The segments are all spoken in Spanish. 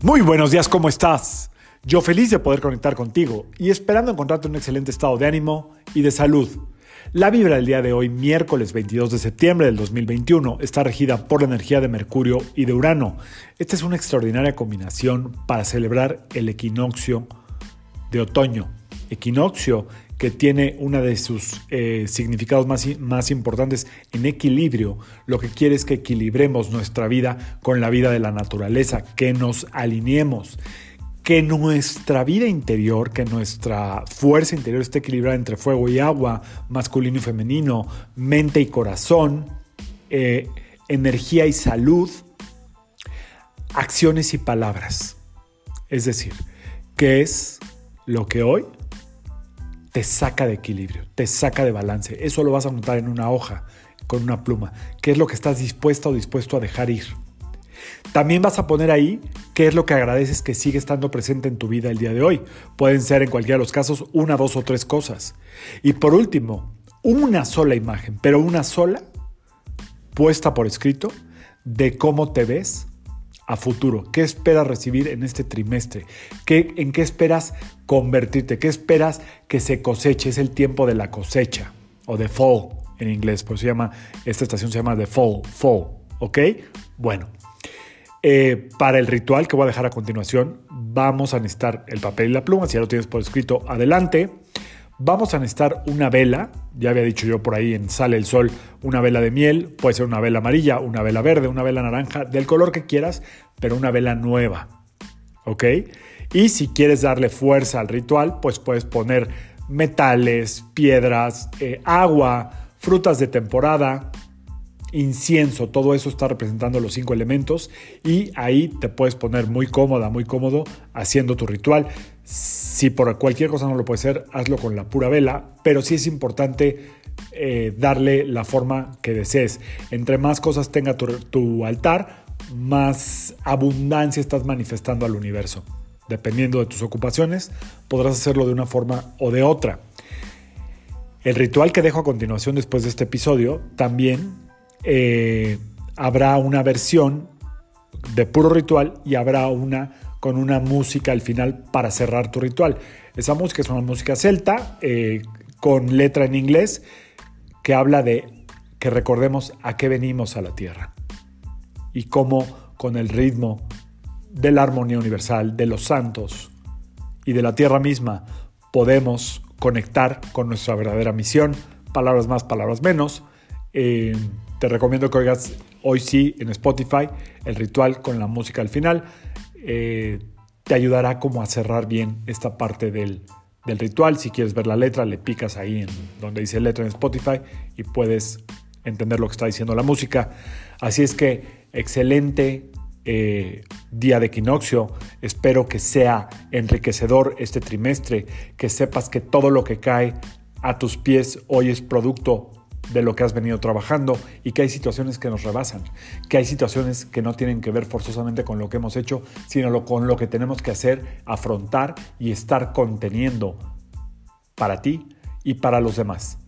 Muy buenos días, ¿cómo estás? Yo feliz de poder conectar contigo y esperando encontrarte en un excelente estado de ánimo y de salud. La vibra del día de hoy, miércoles 22 de septiembre del 2021, está regida por la energía de Mercurio y de Urano. Esta es una extraordinaria combinación para celebrar el equinoccio de otoño. Equinoccio que tiene uno de sus eh, significados más, más importantes en equilibrio. Lo que quiere es que equilibremos nuestra vida con la vida de la naturaleza, que nos alineemos, que nuestra vida interior, que nuestra fuerza interior esté equilibrada entre fuego y agua, masculino y femenino, mente y corazón, eh, energía y salud, acciones y palabras. Es decir, ¿qué es lo que hoy te saca de equilibrio, te saca de balance. Eso lo vas a notar en una hoja, con una pluma. ¿Qué es lo que estás dispuesta o dispuesto a dejar ir? También vas a poner ahí qué es lo que agradeces que sigue estando presente en tu vida el día de hoy. Pueden ser en cualquiera de los casos una, dos o tres cosas. Y por último, una sola imagen, pero una sola, puesta por escrito, de cómo te ves a futuro? ¿Qué esperas recibir en este trimestre? ¿Qué, ¿En qué esperas convertirte? ¿Qué esperas que se coseche? Es el tiempo de la cosecha o de fall en inglés, pues se llama, esta estación se llama de fall, fall, ¿ok? Bueno, eh, para el ritual que voy a dejar a continuación, vamos a necesitar el papel y la pluma, si ya lo tienes por escrito, adelante. Vamos a necesitar una vela, ya había dicho yo por ahí en Sale el Sol, una vela de miel, puede ser una vela amarilla, una vela verde, una vela naranja, del color que quieras, pero una vela nueva. ¿Ok? Y si quieres darle fuerza al ritual, pues puedes poner metales, piedras, eh, agua, frutas de temporada, incienso, todo eso está representando los cinco elementos y ahí te puedes poner muy cómoda, muy cómodo haciendo tu ritual. Si por cualquier cosa no lo puedes hacer, hazlo con la pura vela, pero sí es importante eh, darle la forma que desees. Entre más cosas tenga tu, tu altar, más abundancia estás manifestando al universo. Dependiendo de tus ocupaciones, podrás hacerlo de una forma o de otra. El ritual que dejo a continuación después de este episodio también eh, habrá una versión de puro ritual y habrá una con una música al final para cerrar tu ritual. Esa música es una música celta eh, con letra en inglés que habla de que recordemos a qué venimos a la tierra y cómo con el ritmo de la armonía universal, de los santos y de la tierra misma podemos conectar con nuestra verdadera misión, palabras más, palabras menos. Eh, te recomiendo que oigas hoy sí en Spotify el ritual con la música al final. Eh, te ayudará como a cerrar bien esta parte del, del, ritual. Si quieres ver la letra, le picas ahí en donde dice letra en Spotify y puedes entender lo que está diciendo la música. Así es que excelente eh, día de equinoccio. Espero que sea enriquecedor este trimestre, que sepas que todo lo que cae a tus pies hoy es producto de lo que has venido trabajando y que hay situaciones que nos rebasan, que hay situaciones que no tienen que ver forzosamente con lo que hemos hecho, sino con lo que tenemos que hacer, afrontar y estar conteniendo para ti y para los demás.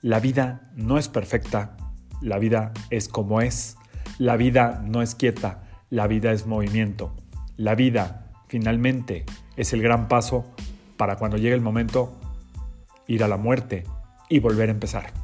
La vida no es perfecta, la vida es como es, la vida no es quieta, la vida es movimiento. La vida, finalmente, es el gran paso para cuando llegue el momento ir a la muerte y volver a empezar.